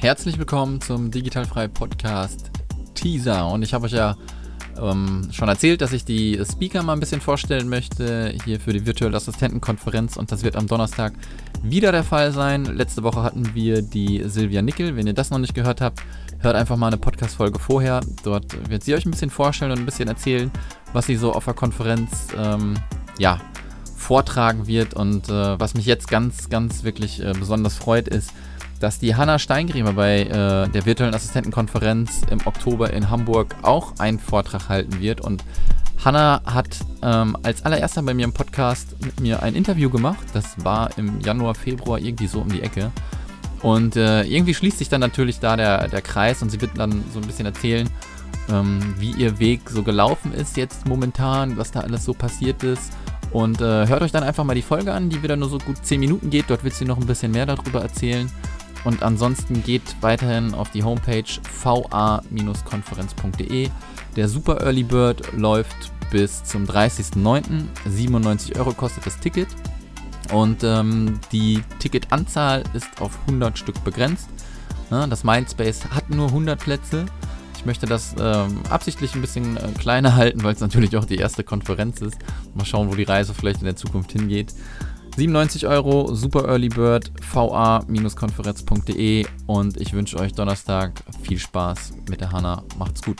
Herzlich willkommen zum Digitalfrei Podcast Teaser. Und ich habe euch ja ähm, schon erzählt, dass ich die Speaker mal ein bisschen vorstellen möchte hier für die Virtual Assistentenkonferenz und das wird am Donnerstag wieder der Fall sein. Letzte Woche hatten wir die Silvia Nickel. Wenn ihr das noch nicht gehört habt, hört einfach mal eine Podcast-Folge vorher. Dort wird sie euch ein bisschen vorstellen und ein bisschen erzählen, was sie so auf der Konferenz ähm, ja, vortragen wird. Und äh, was mich jetzt ganz, ganz wirklich äh, besonders freut, ist, dass die Hanna Steingriemer bei äh, der virtuellen Assistentenkonferenz im Oktober in Hamburg auch einen Vortrag halten wird. Und Hanna hat ähm, als allererster bei mir im Podcast mit mir ein Interview gemacht. Das war im Januar, Februar irgendwie so um die Ecke. Und äh, irgendwie schließt sich dann natürlich da der, der Kreis und sie wird dann so ein bisschen erzählen, ähm, wie ihr Weg so gelaufen ist jetzt momentan, was da alles so passiert ist. Und äh, hört euch dann einfach mal die Folge an, die wieder nur so gut 10 Minuten geht. Dort wird sie noch ein bisschen mehr darüber erzählen. Und ansonsten geht weiterhin auf die Homepage va-konferenz.de. Der Super Early Bird läuft bis zum 30.09. 97 Euro kostet das Ticket. Und ähm, die Ticketanzahl ist auf 100 Stück begrenzt. Ja, das Mindspace hat nur 100 Plätze. Ich möchte das ähm, absichtlich ein bisschen äh, kleiner halten, weil es natürlich auch die erste Konferenz ist. Mal schauen, wo die Reise vielleicht in der Zukunft hingeht. 97 Euro, Super Early Bird, va-konferenz.de und ich wünsche euch Donnerstag viel Spaß mit der Hanna. Macht's gut.